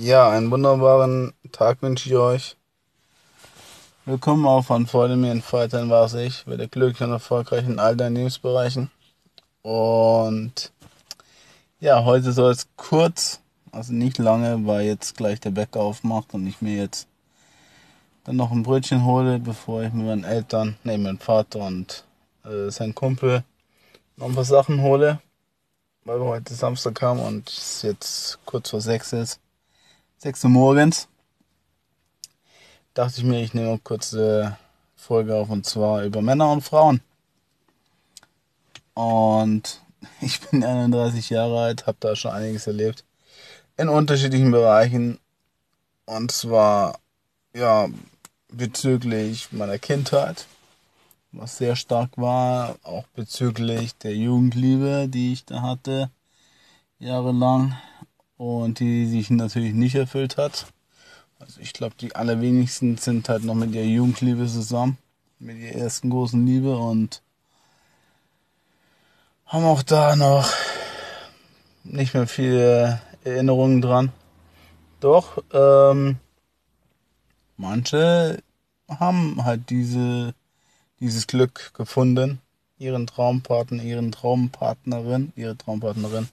Ja, einen wunderbaren Tag wünsche ich euch. Willkommen auch von Freude mir in Freitag war es ich, werde glücklich und erfolgreich in all deinen Lebensbereichen. Und ja, heute soll es kurz, also nicht lange, weil jetzt gleich der Bäcker aufmacht und ich mir jetzt dann noch ein Brötchen hole, bevor ich mit meinen Eltern, ne, meinem Vater und äh, seinen Kumpel noch ein paar Sachen hole, weil wir heute Samstag haben und es jetzt kurz vor sechs ist. 6 Uhr morgens, dachte ich mir, ich nehme eine kurze Folge auf und zwar über Männer und Frauen. Und ich bin 31 Jahre alt, habe da schon einiges erlebt. In unterschiedlichen Bereichen. Und zwar ja bezüglich meiner Kindheit, was sehr stark war, auch bezüglich der Jugendliebe, die ich da hatte jahrelang und die sich natürlich nicht erfüllt hat. Also ich glaube, die allerwenigsten sind halt noch mit ihrer Jugendliebe zusammen, mit ihrer ersten großen Liebe und haben auch da noch nicht mehr viele Erinnerungen dran. Doch, ähm, manche haben halt diese, dieses Glück gefunden, ihren Traumpartner, ihren Traumpartnerin, ihre Traumpartnerin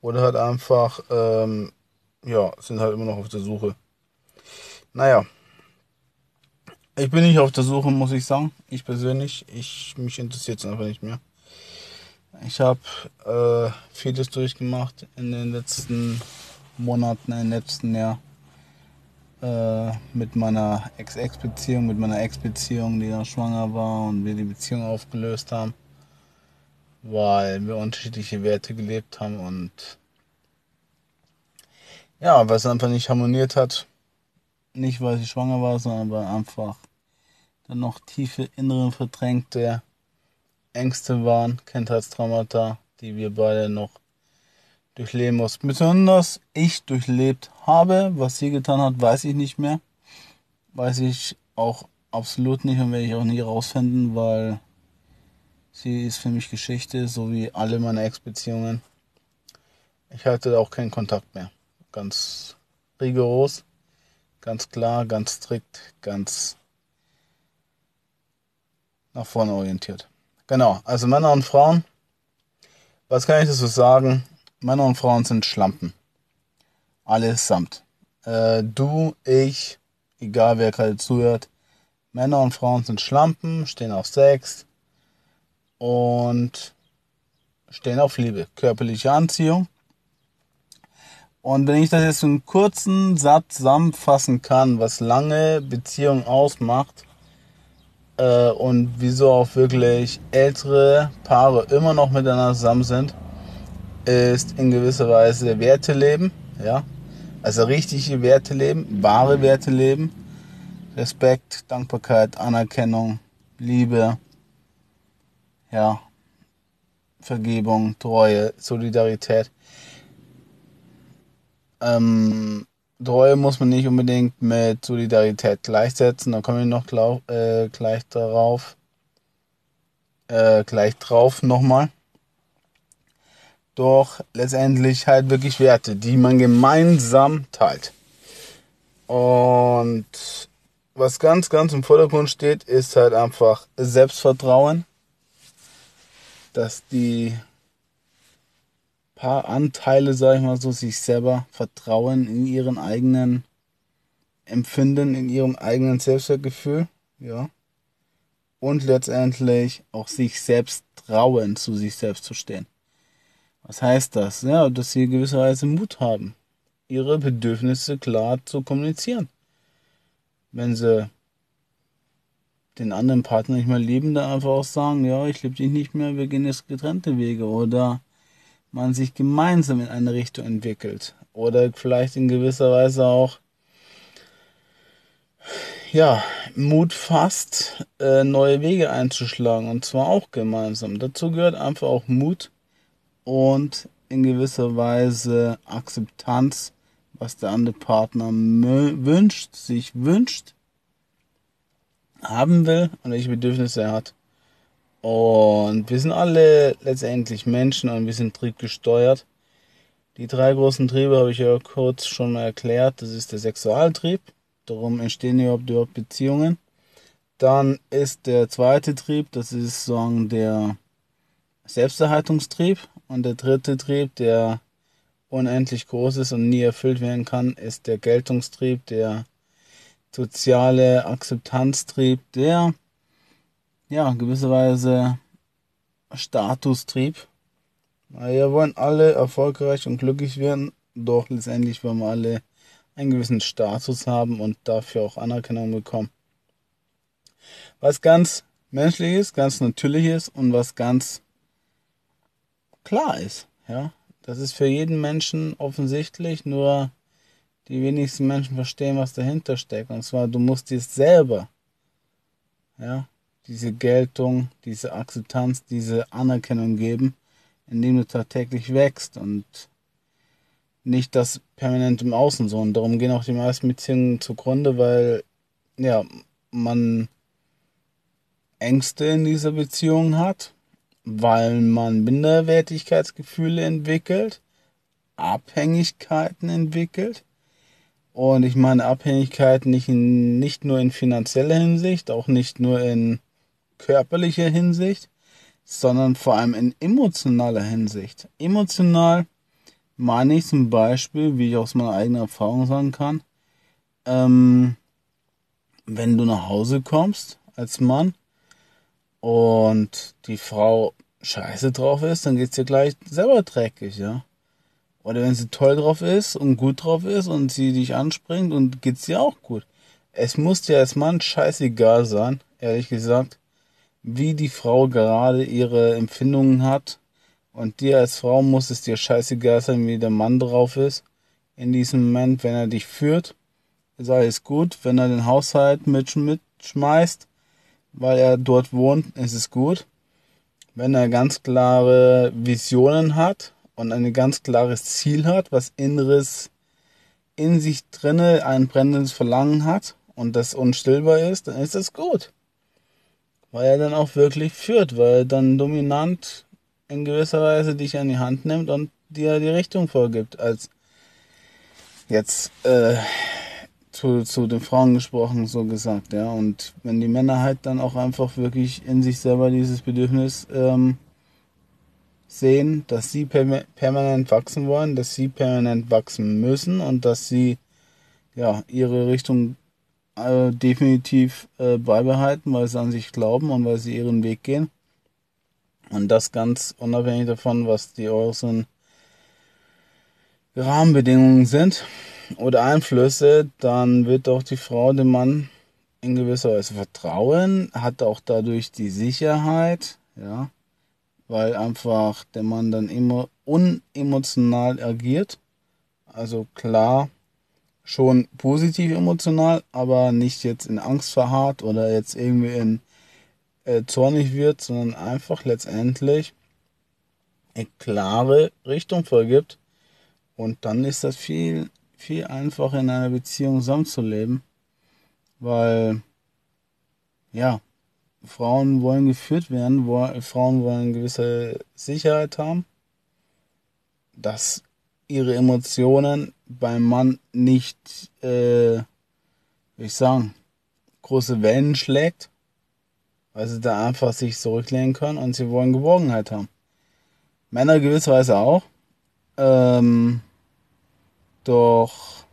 oder halt einfach, ähm, ja, sind halt immer noch auf der Suche. Naja. Ich bin nicht auf der Suche, muss ich sagen. Ich persönlich, ich, mich interessiert es einfach nicht mehr. Ich habe äh, vieles durchgemacht in den letzten Monaten, im letzten Jahr. Äh, mit meiner Ex-Ex-Beziehung, mit meiner Ex-Beziehung, die ja schwanger war und wir die Beziehung aufgelöst haben weil wir unterschiedliche Werte gelebt haben und ja, weil es einfach nicht harmoniert hat. Nicht, weil sie schwanger war, sondern weil einfach dann noch tiefe innere verdrängte Ängste waren, Kindheitstraumata, die wir beide noch durchleben mussten. Besonders ich durchlebt habe, was sie getan hat, weiß ich nicht mehr. Weiß ich auch absolut nicht und werde ich auch nie rausfinden, weil Sie ist für mich Geschichte, so wie alle meine Ex-Beziehungen. Ich hatte auch keinen Kontakt mehr. Ganz rigoros, ganz klar, ganz strikt, ganz nach vorne orientiert. Genau, also Männer und Frauen. Was kann ich dazu sagen? Männer und Frauen sind Schlampen. Allesamt. Äh, du, ich, egal wer gerade zuhört. Männer und Frauen sind Schlampen, stehen auf Sex, und stehen auf Liebe, körperliche Anziehung. Und wenn ich das jetzt in einem kurzen Satz zusammenfassen kann, was lange Beziehungen ausmacht äh, und wieso auch wirklich ältere Paare immer noch miteinander zusammen sind, ist in gewisser Weise Werte leben, ja, also richtige Werte leben, wahre Werte leben, Respekt, Dankbarkeit, Anerkennung, Liebe, ja, Vergebung, Treue, Solidarität. Ähm, Treue muss man nicht unbedingt mit Solidarität gleichsetzen, da komme ich noch glaub, äh, gleich darauf. Äh, gleich drauf nochmal. Doch letztendlich halt wirklich Werte, die man gemeinsam teilt. Und was ganz, ganz im Vordergrund steht, ist halt einfach Selbstvertrauen dass die paar Anteile, sag ich mal so, sich selber vertrauen in ihren eigenen Empfinden, in ihrem eigenen Selbstwertgefühl, ja. Und letztendlich auch sich selbst trauen, zu sich selbst zu stehen. Was heißt das? Ja, dass sie gewisserweise Mut haben, ihre Bedürfnisse klar zu kommunizieren. Wenn sie den anderen Partner nicht mehr lieben, dann einfach auch sagen, ja, ich liebe dich nicht mehr, wir gehen jetzt getrennte Wege oder man sich gemeinsam in eine Richtung entwickelt oder vielleicht in gewisser Weise auch ja, Mut fasst, äh, neue Wege einzuschlagen und zwar auch gemeinsam. Dazu gehört einfach auch Mut und in gewisser Weise Akzeptanz, was der andere Partner wünscht, sich wünscht haben will und welche Bedürfnisse er hat. Und wir sind alle letztendlich Menschen und wir sind triebgesteuert. Die drei großen Triebe habe ich ja kurz schon mal erklärt. Das ist der Sexualtrieb. Darum entstehen überhaupt Beziehungen. Dann ist der zweite Trieb, das ist sagen der Selbsterhaltungstrieb. Und der dritte Trieb, der unendlich groß ist und nie erfüllt werden kann, ist der Geltungstrieb, der soziale Akzeptanztrieb, der ja gewisserweise Statustrieb. Wir wollen alle erfolgreich und glücklich werden, doch letztendlich wollen wir alle einen gewissen Status haben und dafür auch Anerkennung bekommen. Was ganz menschlich ist, ganz natürlich ist und was ganz klar ist, ja. Das ist für jeden Menschen offensichtlich, nur die wenigsten Menschen verstehen, was dahinter steckt. Und zwar, du musst dir selber, ja, diese Geltung, diese Akzeptanz, diese Anerkennung geben, indem du tagtäglich wächst und nicht das permanent im Außen so. Und darum gehen auch die meisten Beziehungen zugrunde, weil, ja, man Ängste in dieser Beziehung hat, weil man Minderwertigkeitsgefühle entwickelt, Abhängigkeiten entwickelt. Und ich meine Abhängigkeiten nicht, nicht nur in finanzieller Hinsicht, auch nicht nur in körperlicher Hinsicht, sondern vor allem in emotionaler Hinsicht. Emotional meine ich zum Beispiel, wie ich aus meiner eigenen Erfahrung sagen kann, ähm, wenn du nach Hause kommst als Mann und die Frau scheiße drauf ist, dann geht's dir gleich selber dreckig, ja. Oder wenn sie toll drauf ist und gut drauf ist und sie dich anspringt und geht's dir auch gut. Es muss dir als Mann scheißegal sein, ehrlich gesagt, wie die Frau gerade ihre Empfindungen hat. Und dir als Frau muss es dir scheißegal sein, wie der Mann drauf ist. In diesem Moment, wenn er dich führt, ist alles gut. Wenn er den Haushalt mitschmeißt, weil er dort wohnt, ist es gut. Wenn er ganz klare Visionen hat und ein ganz klares Ziel hat, was inneres in sich drinne ein brennendes Verlangen hat und das unstillbar ist, dann ist es gut. Weil er dann auch wirklich führt, weil er dann dominant in gewisser Weise dich an die Hand nimmt und dir die Richtung vorgibt, als jetzt äh, zu, zu den Frauen gesprochen, so gesagt, ja. Und wenn die Männer halt dann auch einfach wirklich in sich selber dieses Bedürfnis ähm, sehen, dass sie per permanent wachsen wollen, dass sie permanent wachsen müssen und dass sie ja ihre Richtung äh, definitiv äh, beibehalten, weil sie an sich glauben und weil sie ihren Weg gehen. Und das ganz unabhängig davon, was die äußeren Rahmenbedingungen sind oder Einflüsse, dann wird auch die Frau dem Mann in gewisser Weise vertrauen, hat auch dadurch die Sicherheit, ja, weil einfach der Mann dann immer unemotional agiert. Also klar, schon positiv emotional, aber nicht jetzt in Angst verharrt oder jetzt irgendwie in äh, zornig wird, sondern einfach letztendlich eine klare Richtung vorgibt. Und dann ist das viel, viel einfacher in einer Beziehung zusammenzuleben, weil ja, Frauen wollen geführt werden, Frauen wollen gewisse Sicherheit haben, dass ihre Emotionen beim Mann nicht, äh, wie ich sagen, große Wellen schlägt, weil sie da einfach sich zurücklehnen können und sie wollen Geborgenheit haben. Männer gewisserweise auch. Ähm, doch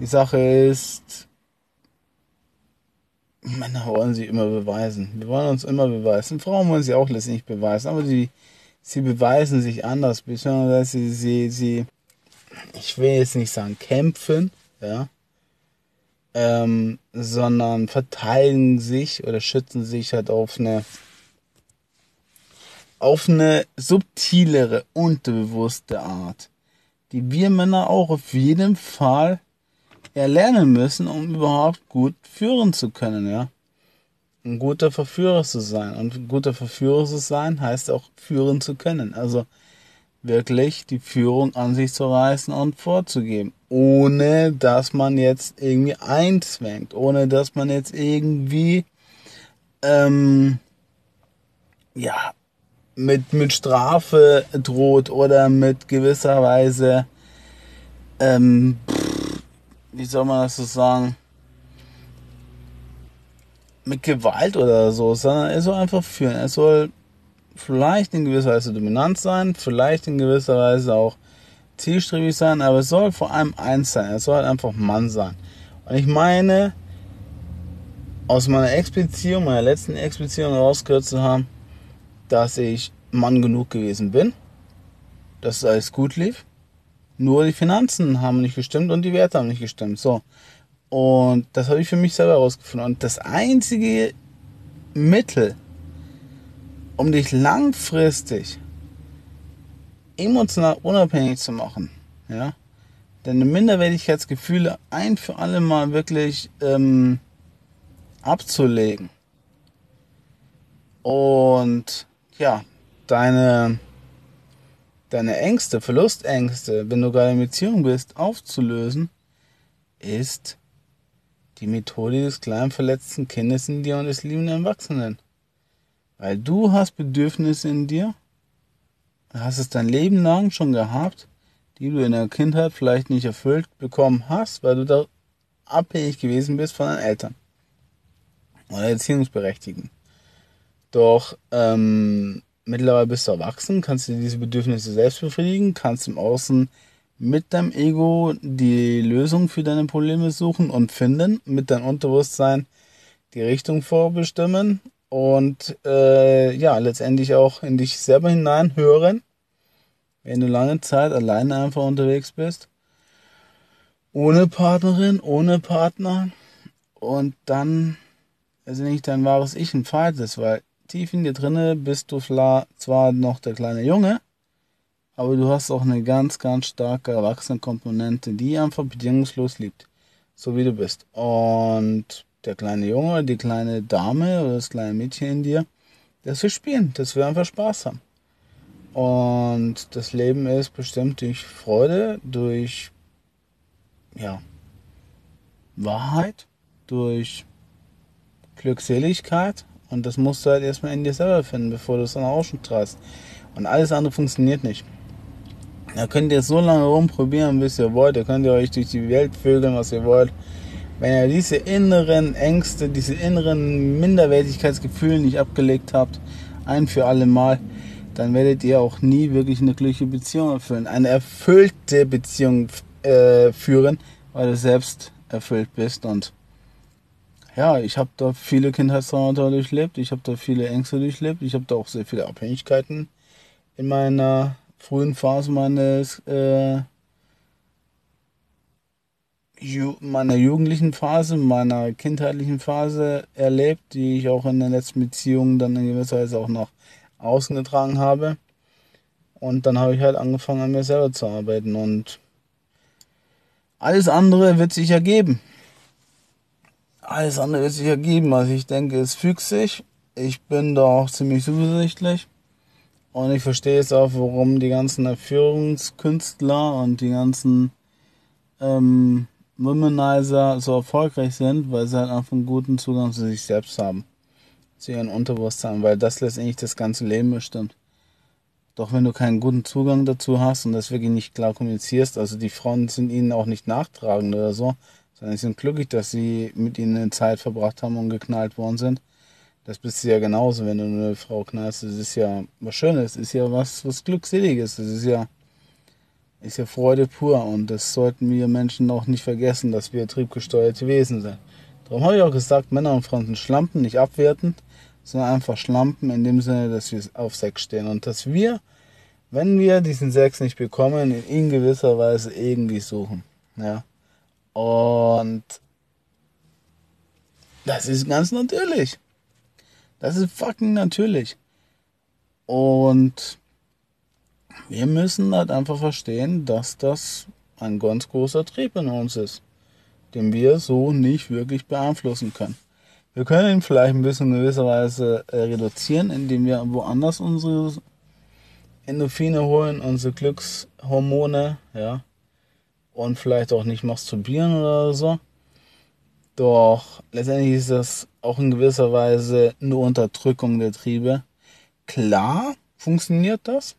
die Sache ist, Männer wollen sie immer beweisen. Wir wollen uns immer beweisen. Frauen wollen sie auch letztendlich beweisen, aber die sie beweisen sich anders, beziehungsweise sie, sie, sie, ich will jetzt nicht sagen kämpfen, ja, ähm, sondern verteidigen sich oder schützen sich halt auf eine auf eine subtilere, unterbewusste Art, die wir Männer auch auf jeden Fall erlernen müssen, um überhaupt gut führen zu können, ja ein guter Verführer zu sein. Und ein guter Verführer zu sein heißt auch führen zu können. Also wirklich die Führung an sich zu reißen und vorzugeben. Ohne dass man jetzt irgendwie einzwängt. Ohne dass man jetzt irgendwie, ähm, ja, mit, mit Strafe droht oder mit gewisser Weise, ähm, wie soll man das so sagen, mit Gewalt oder so, sondern er soll einfach führen. Er soll vielleicht in gewisser Weise dominant sein, vielleicht in gewisser Weise auch zielstrebig sein, aber es soll vor allem eins sein. Er soll halt einfach Mann sein. Und ich meine, aus meiner Ex-Beziehung, meiner letzten Ex-Beziehung rausgehört zu haben, dass ich Mann genug gewesen bin, dass alles gut lief. Nur die Finanzen haben nicht gestimmt und die Werte haben nicht gestimmt. So. Und das habe ich für mich selber herausgefunden. Und das einzige Mittel, um dich langfristig emotional unabhängig zu machen, ja, deine Minderwertigkeitsgefühle ein für alle Mal wirklich ähm, abzulegen und ja, deine deine Ängste, Verlustängste, wenn du gerade in Beziehung bist, aufzulösen, ist die Methode des kleinen verletzten Kindes in dir und des liebenden Erwachsenen. Weil du hast Bedürfnisse in dir, hast es dein Leben lang schon gehabt, die du in der Kindheit vielleicht nicht erfüllt bekommen hast, weil du da abhängig gewesen bist von deinen Eltern oder Erziehungsberechtigten. Doch ähm, mittlerweile bist du erwachsen, kannst du diese Bedürfnisse selbst befriedigen, kannst im Außen mit deinem Ego die Lösung für deine Probleme suchen und finden, mit deinem Unterbewusstsein die Richtung vorbestimmen und äh, ja, letztendlich auch in dich selber hineinhören, wenn du lange Zeit alleine einfach unterwegs bist, ohne Partnerin, ohne Partner und dann also nicht dein wahres Ich entfaltest, weil tief in dir drinne bist du zwar noch der kleine Junge, aber du hast auch eine ganz, ganz starke Erwachsenenkomponente, die einfach bedingungslos liebt. So wie du bist. Und der kleine Junge, die kleine Dame oder das kleine Mädchen in dir, das will spielen, das will einfach Spaß haben. Und das Leben ist bestimmt durch Freude, durch ja, Wahrheit, durch Glückseligkeit. Und das musst du halt erstmal in dir selber finden, bevor du es dann ausstrahlst. Und alles andere funktioniert nicht. Da könnt ihr so lange rumprobieren, bis ihr wollt. Da könnt ihr euch durch die Welt vögeln, was ihr wollt. Wenn ihr diese inneren Ängste, diese inneren Minderwertigkeitsgefühle nicht abgelegt habt, ein für alle Mal, dann werdet ihr auch nie wirklich eine glückliche Beziehung erfüllen. Eine erfüllte Beziehung äh, führen, weil du selbst erfüllt bist. Und ja, ich habe da viele Kindheitstraumata durchlebt. Ich habe da viele Ängste durchlebt. Ich habe da auch sehr viele Abhängigkeiten in meiner frühen Phase meines äh, Ju meiner jugendlichen Phase, meiner kindheitlichen Phase erlebt, die ich auch in den letzten Beziehungen dann in gewisser Weise auch nach außen getragen habe. Und dann habe ich halt angefangen an mir selber zu arbeiten und alles andere wird sich ergeben. Alles andere wird sich ergeben. Also ich denke, es fügt sich. Ich bin da auch ziemlich zuversichtlich. Und ich verstehe jetzt auch, warum die ganzen Erführungskünstler und die ganzen ähm, Womanizer so erfolgreich sind, weil sie halt einfach einen guten Zugang zu sich selbst haben. Zu ihrem Unterbewusstsein, weil das letztendlich das ganze Leben bestimmt. Doch wenn du keinen guten Zugang dazu hast und das wirklich nicht klar kommunizierst, also die Frauen sind ihnen auch nicht nachtragend oder so, sondern sie sind glücklich, dass sie mit ihnen eine Zeit verbracht haben und geknallt worden sind das bist du ja genauso, wenn du eine Frau knallst. Das ist ja was Schönes, das ist ja was, was Glückseliges. Das ist ja, ist ja Freude pur. Und das sollten wir Menschen auch nicht vergessen, dass wir triebgesteuerte Wesen sind. Darum habe ich auch gesagt, Männer und Frauen sind Schlampen, nicht abwertend, sondern einfach Schlampen in dem Sinne, dass wir auf Sex stehen. Und dass wir, wenn wir diesen Sex nicht bekommen, in gewisser Weise irgendwie suchen. Ja. Und das ist ganz natürlich. Das ist fucking natürlich. Und wir müssen halt einfach verstehen, dass das ein ganz großer Trieb in uns ist, den wir so nicht wirklich beeinflussen können. Wir können ihn vielleicht ein bisschen in gewisser Weise äh, reduzieren, indem wir woanders unsere Endorphine holen, unsere Glückshormone, ja, und vielleicht auch nicht masturbieren oder so. Doch letztendlich ist das auch in gewisser Weise eine Unterdrückung der Triebe. Klar, funktioniert das.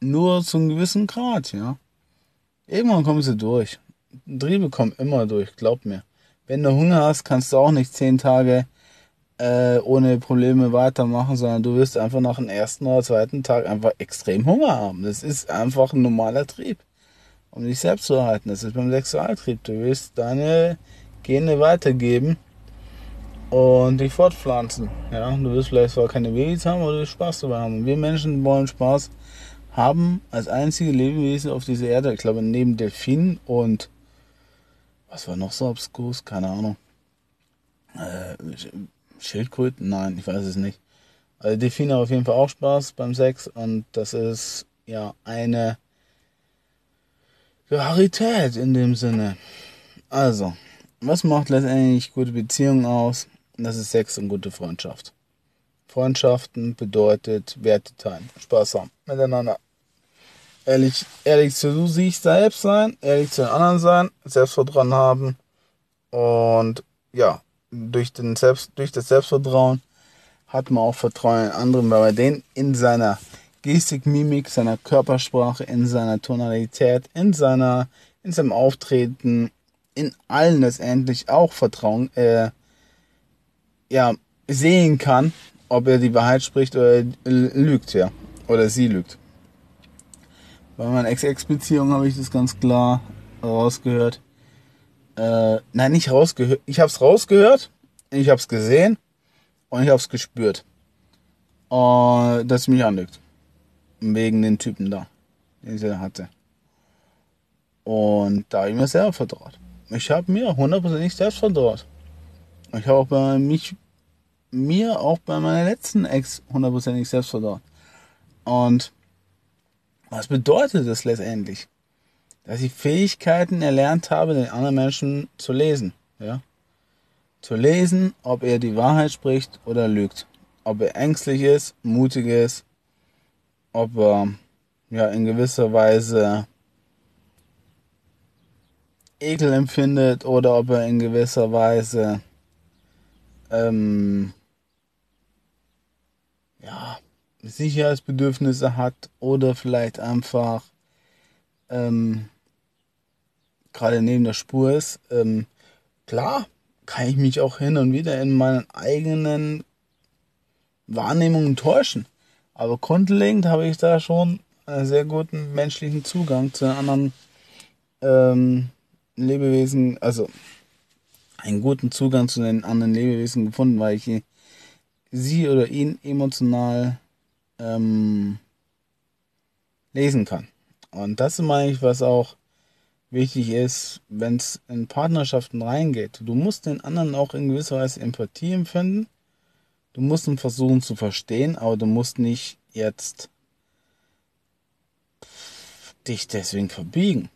Nur zu einem gewissen Grad, ja. Irgendwann kommen sie durch. Triebe kommen immer durch, glaub mir. Wenn du Hunger hast, kannst du auch nicht zehn Tage äh, ohne Probleme weitermachen, sondern du wirst einfach nach dem ersten oder zweiten Tag einfach extrem Hunger haben. Das ist einfach ein normaler Trieb, um dich selbst zu erhalten. Das ist beim Sexualtrieb. Du willst deine Gene weitergeben und dich fortpflanzen. Ja, du wirst vielleicht zwar keine Babys haben, aber du Spaß dabei haben. Wir Menschen wollen Spaß haben als einzige Lebewesen auf dieser Erde. Ich glaube, neben Delfinen und was war noch so obskus? Keine Ahnung. Äh, Schildkröten? Nein, ich weiß es nicht. Also Delfine haben auf jeden Fall auch Spaß beim Sex und das ist ja eine Rarität in dem Sinne. Also, was macht letztendlich gute Beziehungen aus? Das ist Sex und gute Freundschaft. Freundschaften bedeutet Werte teilen, Spaß haben miteinander. Ehrlich, ehrlich zu sich selbst sein, ehrlich zu den anderen sein, Selbstvertrauen haben und ja, durch, den Selbst, durch das Selbstvertrauen hat man auch Vertrauen in anderen, weil man den in seiner Gestik, Mimik, seiner Körpersprache, in seiner Tonalität, in seiner, in seinem Auftreten, in allen letztendlich auch Vertrauen, äh, ja, sehen kann, ob er die Wahrheit spricht oder lügt, ja. Oder sie lügt. Bei meiner Ex-Ex-Beziehung habe ich das ganz klar rausgehört. Äh, nein, nicht rausgehört. Ich habe es rausgehört, ich habe es gesehen und ich habe es gespürt. Uh, dass sie mich anlügt. Wegen den Typen da, den sie da hatte. Und da habe ich mir selber vertraut. Ich habe mir hundertprozentig selbst vertraut. Ich habe auch bei mich, mir auch bei meiner letzten Ex hundertprozentig selbst vertraut. Und was bedeutet das letztendlich? dass ich Fähigkeiten erlernt habe, den anderen Menschen zu lesen. Ja? Zu lesen, ob er die Wahrheit spricht oder lügt. Ob er ängstlich ist, mutig ist, ob er ja in gewisser Weise Ekel empfindet oder ob er in gewisser Weise ähm, ja, Sicherheitsbedürfnisse hat oder vielleicht einfach ähm, gerade neben der Spur ist, ähm, klar kann ich mich auch hin und wieder in meinen eigenen Wahrnehmungen täuschen. Aber grundlegend habe ich da schon einen sehr guten menschlichen Zugang zu anderen ähm, Lebewesen, also einen guten Zugang zu den anderen Lebewesen gefunden, weil ich sie oder ihn emotional ähm, lesen kann. Und das ist meine ich, was auch wichtig ist, wenn es in Partnerschaften reingeht. Du musst den anderen auch in gewisser Weise Empathie empfinden. Du musst ihn versuchen zu verstehen, aber du musst nicht jetzt dich deswegen verbiegen.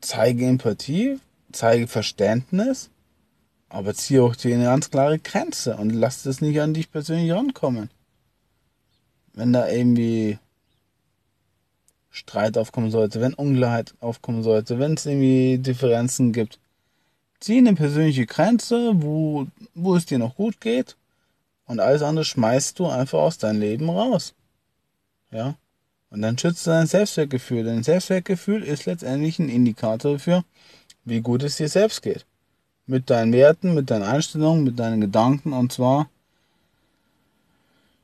Zeige Empathie, zeige Verständnis, aber ziehe auch dir eine ganz klare Grenze und lass das nicht an dich persönlich rankommen. Wenn da irgendwie Streit aufkommen sollte, wenn Ungleichheit aufkommen sollte, wenn es irgendwie Differenzen gibt. Zieh eine persönliche Grenze, wo, wo es dir noch gut geht und alles andere schmeißt du einfach aus deinem Leben raus. Ja? Und dann schützt du dein Selbstwertgefühl. Dein Selbstwertgefühl ist letztendlich ein Indikator dafür, wie gut es dir selbst geht. Mit deinen Werten, mit deinen Einstellungen, mit deinen Gedanken und zwar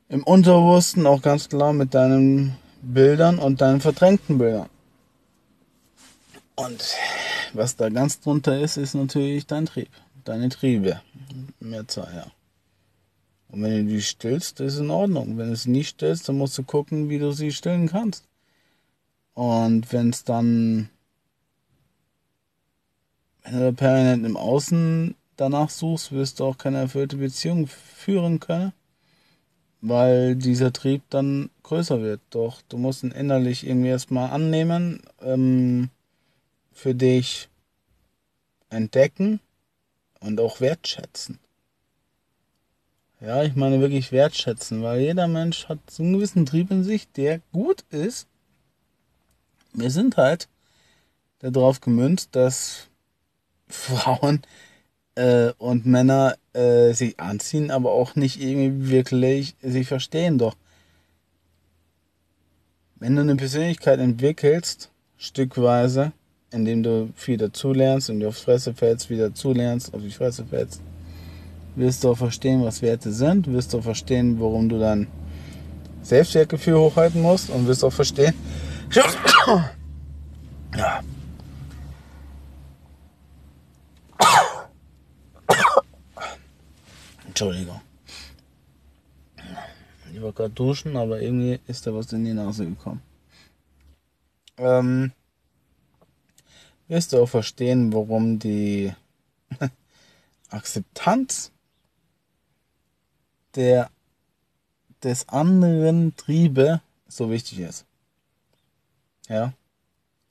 im Unterbewussten auch ganz klar mit deinem Bildern und deinen verdrängten Bildern. Und was da ganz drunter ist, ist natürlich dein Trieb, deine Triebe. Mehrzahl, ja. Und wenn du die stillst, ist in Ordnung. Wenn du sie nicht stillst, dann musst du gucken, wie du sie stillen kannst. Und wenn es dann, wenn du permanent im Außen danach suchst, wirst du auch keine erfüllte Beziehung führen können weil dieser Trieb dann größer wird. Doch du musst ihn innerlich irgendwie erstmal annehmen, ähm, für dich entdecken und auch wertschätzen. Ja, ich meine wirklich wertschätzen, weil jeder Mensch hat so einen gewissen Trieb in sich, der gut ist. Wir sind halt darauf gemünzt, dass Frauen äh, und Männer äh, sich anziehen, aber auch nicht irgendwie wirklich sich verstehen. Doch wenn du eine Persönlichkeit entwickelst, stückweise, indem du viel dazulernst und dir aufs Fresse fällst, wieder zulernst, auf die Fresse fällst, wirst du auch verstehen, was Werte sind, wirst du auch verstehen, warum du dein Selbstwertgefühl hochhalten musst und wirst auch verstehen, ja. Entschuldigung. Ich war gerade duschen, aber irgendwie ist da was in die Nase gekommen. Ähm, wirst du auch verstehen, warum die Akzeptanz der des anderen Triebe so wichtig ist. Ja.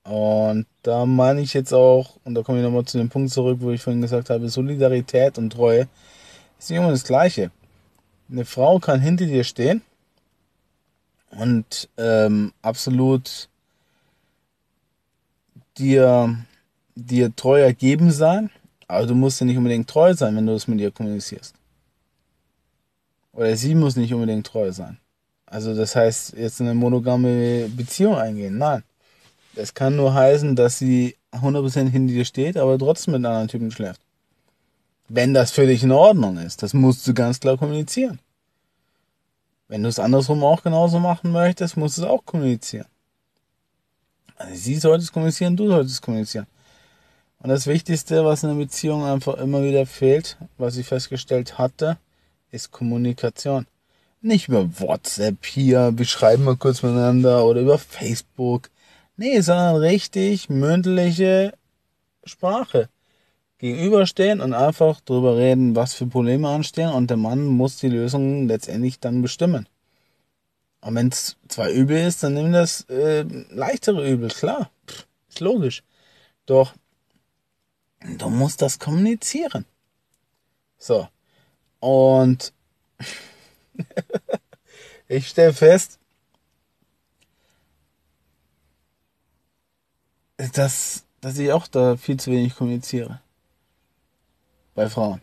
Und da meine ich jetzt auch, und da komme ich nochmal zu dem Punkt zurück, wo ich vorhin gesagt habe, Solidarität und Treue ist nicht immer das Gleiche. Eine Frau kann hinter dir stehen und ähm, absolut dir, dir treu ergeben sein, aber du musst dir nicht unbedingt treu sein, wenn du das mit ihr kommunizierst. Oder sie muss nicht unbedingt treu sein. Also das heißt, jetzt eine monogame Beziehung eingehen. Nein. Das kann nur heißen, dass sie 100% hinter dir steht, aber trotzdem mit anderen Typen schläft. Wenn das für dich in Ordnung ist, das musst du ganz klar kommunizieren. Wenn du es andersrum auch genauso machen möchtest, musst du es auch kommunizieren. Also sie sollte es kommunizieren, du solltest es kommunizieren. Und das Wichtigste, was in einer Beziehung einfach immer wieder fehlt, was ich festgestellt hatte, ist Kommunikation. Nicht über WhatsApp hier, wir schreiben mal kurz miteinander oder über Facebook. Nee, sondern richtig mündliche Sprache. Gegenüberstehen und einfach drüber reden, was für Probleme anstehen und der Mann muss die Lösung letztendlich dann bestimmen. Und wenn es zwar übel ist, dann nimm das äh, leichtere Übel, klar. Pff, ist logisch. Doch du musst das kommunizieren. So. Und ich stelle fest, dass, dass ich auch da viel zu wenig kommuniziere. Bei Frauen.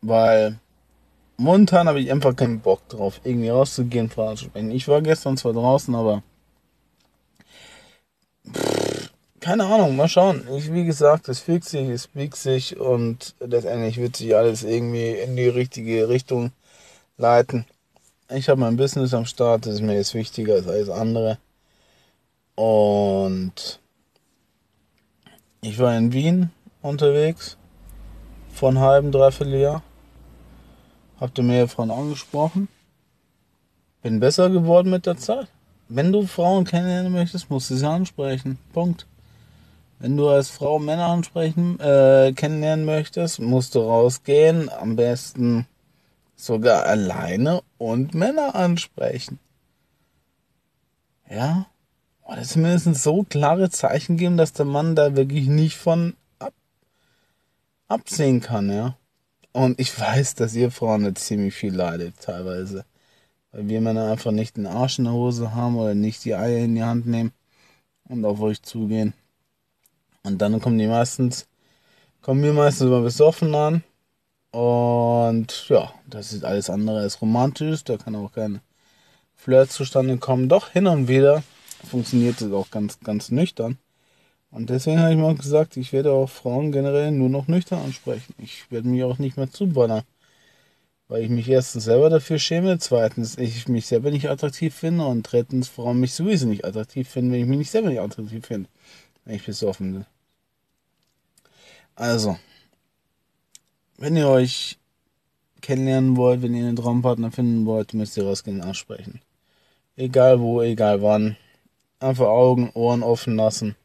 Weil momentan habe ich einfach keinen Bock drauf, irgendwie rauszugehen, Frauen zu sprechen. Ich war gestern zwar draußen, aber pff, keine Ahnung, mal schauen. Ich, wie gesagt, es fügt sich, es biegt sich und letztendlich wird sich alles irgendwie in die richtige Richtung leiten. Ich habe mein Business am Start, das ist mir jetzt wichtiger als alles andere. Und ich war in Wien unterwegs von halben, dreiviertel Jahr. Habt ihr mehr Frauen angesprochen? Bin besser geworden mit der Zeit. Wenn du Frauen kennenlernen möchtest, musst du sie ansprechen. Punkt. Wenn du als Frau Männer ansprechen, äh, kennenlernen möchtest, musst du rausgehen, am besten sogar alleine und Männer ansprechen. Ja? Oder zumindest so klare Zeichen geben, dass der Mann da wirklich nicht von ab, absehen kann, ja. Und ich weiß, dass ihr Frauen jetzt ziemlich viel leidet, teilweise. Weil wir Männer einfach nicht den Arsch in der Hose haben oder nicht die Eier in die Hand nehmen und auf euch zugehen. Und dann kommen die meistens, kommen wir meistens immer besoffen an. Und ja, das ist alles andere als romantisch. Da kann auch kein Flirt zustande kommen. Doch hin und wieder funktioniert es auch ganz, ganz nüchtern. Und deswegen habe ich mal gesagt, ich werde auch Frauen generell nur noch nüchtern ansprechen. Ich werde mich auch nicht mehr zuballern. Weil ich mich erstens selber dafür schäme, zweitens ich mich selber nicht attraktiv finde und drittens Frauen mich sowieso nicht attraktiv finden, wenn ich mich nicht selber nicht attraktiv finde, wenn ich besoffen bin. Also, wenn ihr euch kennenlernen wollt, wenn ihr einen Traumpartner finden wollt, müsst ihr rausgehen und ansprechen. Egal wo, egal wann. Einfach Augen, Ohren offen lassen.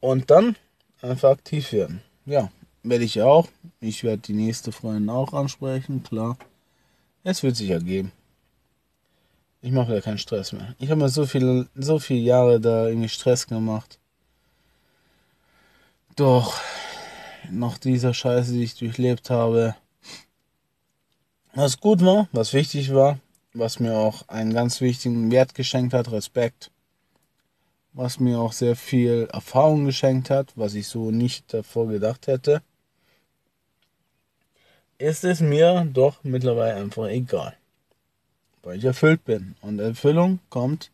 Und dann einfach aktiv werden. Ja, werde ich auch. Ich werde die nächste Freundin auch ansprechen, klar. Es wird sich ergeben. Ich mache da keinen Stress mehr. Ich habe mir so viele, so viele Jahre da irgendwie Stress gemacht. Doch, nach dieser Scheiße, die ich durchlebt habe, was gut war, was wichtig war, was mir auch einen ganz wichtigen Wert geschenkt hat, Respekt, was mir auch sehr viel Erfahrung geschenkt hat, was ich so nicht davor gedacht hätte, ist es mir doch mittlerweile einfach egal. Weil ich erfüllt bin. Und Erfüllung kommt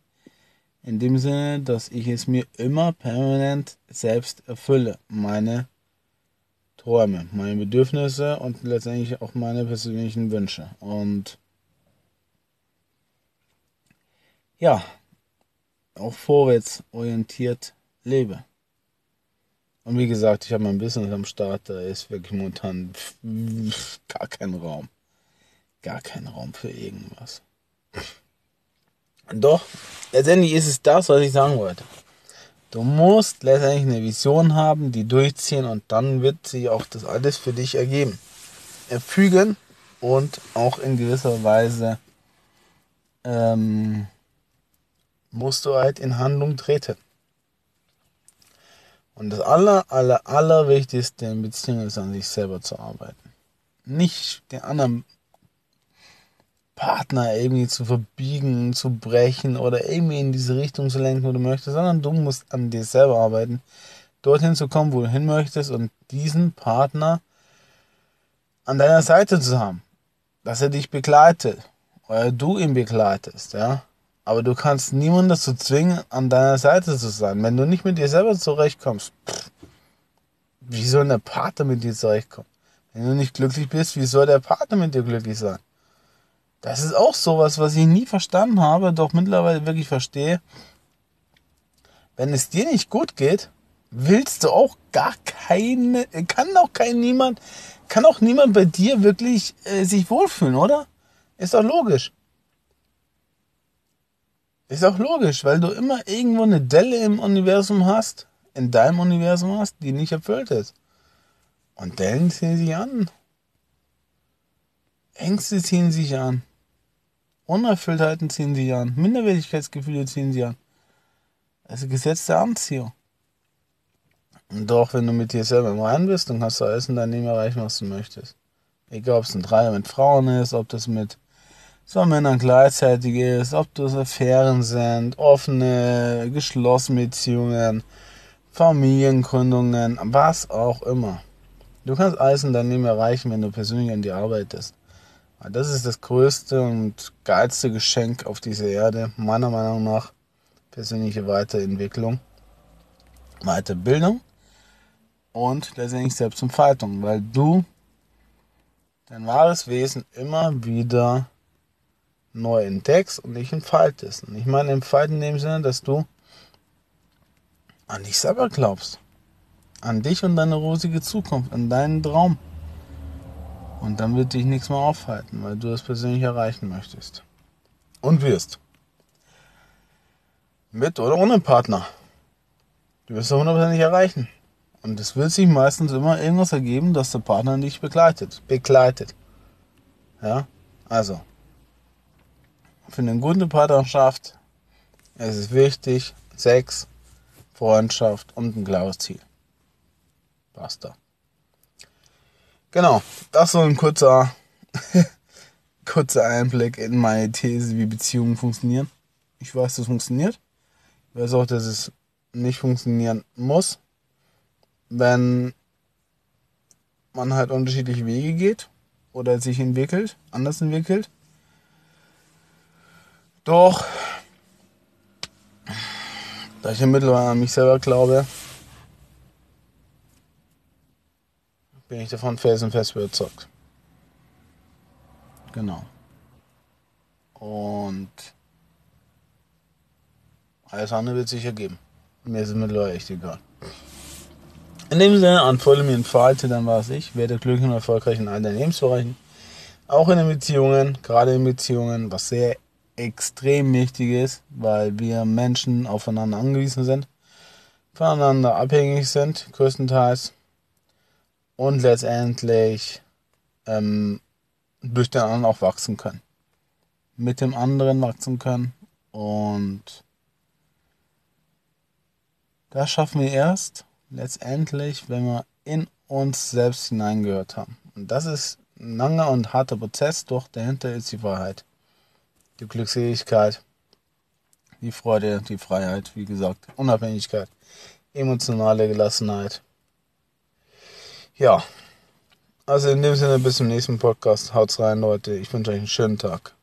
in dem Sinne, dass ich es mir immer permanent selbst erfülle. Meine Träume, meine Bedürfnisse und letztendlich auch meine persönlichen Wünsche. Und ja, auch vorwärts orientiert lebe. Und wie gesagt, ich habe mein Business am Start, da ist wirklich momentan gar kein Raum. Gar kein Raum für irgendwas. Doch, letztendlich ist es das, was ich sagen wollte. Du musst letztendlich eine Vision haben, die durchziehen und dann wird sich auch das alles für dich ergeben. Erfügen und auch in gewisser Weise ähm, musst du halt in Handlung treten. Und das aller, aller, allerwichtigste in Beziehungen ist an sich selber zu arbeiten. Nicht den anderen Partner irgendwie zu verbiegen, zu brechen oder irgendwie in diese Richtung zu lenken, wo du möchtest, sondern du musst an dir selber arbeiten, dorthin zu kommen, wo du hin möchtest und diesen Partner an deiner Seite zu haben, dass er dich begleitet oder du ihn begleitest, ja. Aber du kannst niemanden dazu zwingen, an deiner Seite zu sein. Wenn du nicht mit dir selber zurechtkommst, wie soll der Partner mit dir zurechtkommen? Wenn du nicht glücklich bist, wie soll der Partner mit dir glücklich sein? Das ist auch sowas, was ich nie verstanden habe, doch mittlerweile wirklich verstehe. Wenn es dir nicht gut geht, willst du auch gar keine, kann auch kein niemand, kann auch niemand bei dir wirklich äh, sich wohlfühlen, oder? Ist doch logisch. Ist auch logisch, weil du immer irgendwo eine Delle im Universum hast, in deinem Universum hast, die nicht erfüllt ist. Und Dellen ziehen sich an. Ängste ziehen sich an. Unerfülltheiten ziehen sich an. Minderwertigkeitsgefühle ziehen sich an. Also Gesetz der Anziehung. Doch, wenn du mit dir selber im Rein bist, dann kannst du alles in deinem Leben erreichen, was du möchtest. Egal, ob es ein Dreier mit Frauen ist, ob das mit so Männern gleichzeitig ist, ob das Affären sind, offene, geschlossene Beziehungen, Familiengründungen, was auch immer. Du kannst alles in deinem Leben erreichen, wenn du persönlich an dir arbeitest. Das ist das größte und geilste Geschenk auf dieser Erde, meiner Meinung nach. Persönliche Weiterentwicklung, Weiterbildung und letztendlich Selbstentfaltung, weil du dein wahres Wesen immer wieder neu entdeckst und dich entfaltest. Und ich meine entfalten in dem Sinne, dass du an dich selber glaubst. An dich und deine rosige Zukunft, an deinen Traum. Und dann wird dich nichts mehr aufhalten, weil du es persönlich erreichen möchtest. Und wirst. Mit oder ohne Partner. Du wirst es hundertprozentig erreichen. Und es wird sich meistens immer irgendwas ergeben, dass der Partner dich begleitet. Begleitet. Ja? Also, für eine gute Partnerschaft ist es wichtig, Sex, Freundschaft und ein klares Ziel. Basta. Genau, das so ein kurzer, kurzer Einblick in meine These, wie Beziehungen funktionieren. Ich weiß, das funktioniert. Ich weiß auch, dass es nicht funktionieren muss, wenn man halt unterschiedliche Wege geht oder sich entwickelt, anders entwickelt. Doch, da ich ja mittlerweile an mich selber glaube, bin ich davon felsenfest überzeugt. Genau. Und alles andere wird sich ergeben. Mir ist es mittlerweile echt egal. In dem Sinne, anfolge mir und verhalte, dann war es ich. Werde glücklich und erfolgreich in allen Lebensbereichen. Auch in den Beziehungen, gerade in Beziehungen, was sehr extrem wichtig ist, weil wir Menschen aufeinander angewiesen sind, voneinander abhängig sind, größtenteils, und letztendlich ähm, durch den anderen auch wachsen können. Mit dem anderen wachsen können und das schaffen wir erst letztendlich, wenn wir in uns selbst hineingehört haben. Und das ist ein langer und harter Prozess, doch dahinter ist die Wahrheit die Glückseligkeit, die Freude, die Freiheit, wie gesagt, Unabhängigkeit, emotionale Gelassenheit. Ja, Also in dem Sinne, bis zum nächsten Podcast. Haut's rein, Leute. Ich wünsche euch einen schönen Tag.